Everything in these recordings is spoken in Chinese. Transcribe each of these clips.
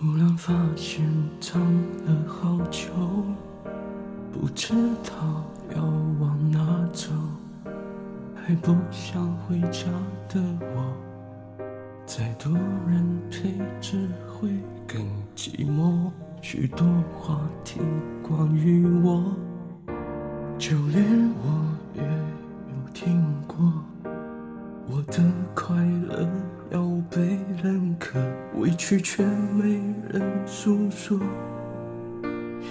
突然发现长了好久，不知道要往哪走，还不想回家的我，再多人陪只会更寂寞。许多话题关于我，就连我也有听去却没人诉说，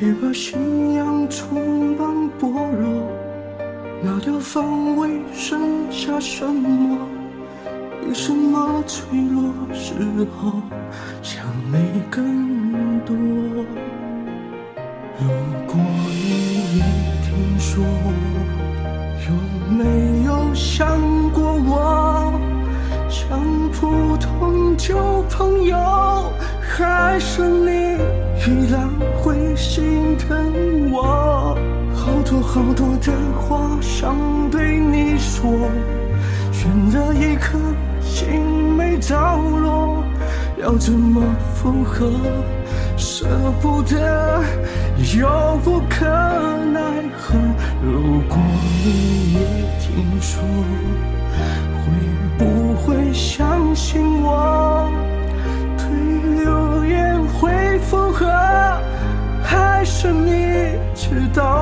也把信仰充满剥落。那条防卫剩下什么？为什么脆弱时候想你更多？如果你也听说，有没有想过我？像普通旧朋友，还是你依然会心疼我？好多好多的话想对你说，悬着一颗心没着落，要怎么复合？舍不得又不可奈何。如果你也听说。会不会想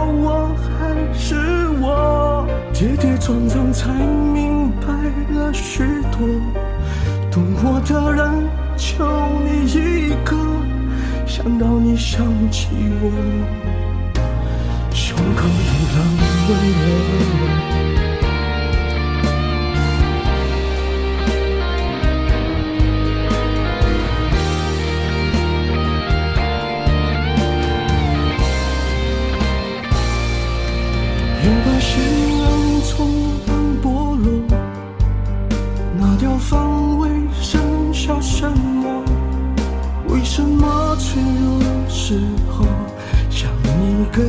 我还是我？跌跌撞撞才明白了许多，懂我的人就你一个，想到你想起我，胸口一浪温把信仰从般剥落，拿掉防卫剩下什么？为什么脆弱时候想你更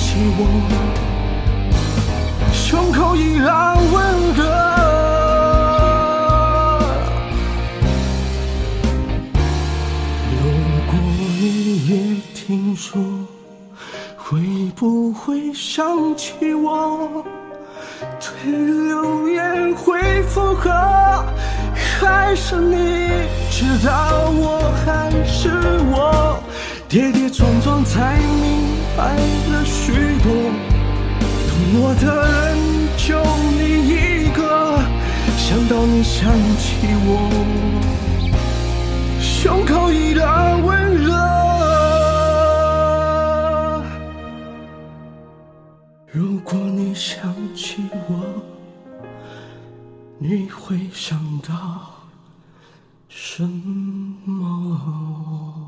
起我，胸口依然温热。如果你也听说，会不会想起我？对流言会复合，还是你知道我还是我？跌跌撞撞才明白许多，懂我的人就你一个，想到你想起我，胸口依然温热。如果你想起我，你会想到什么？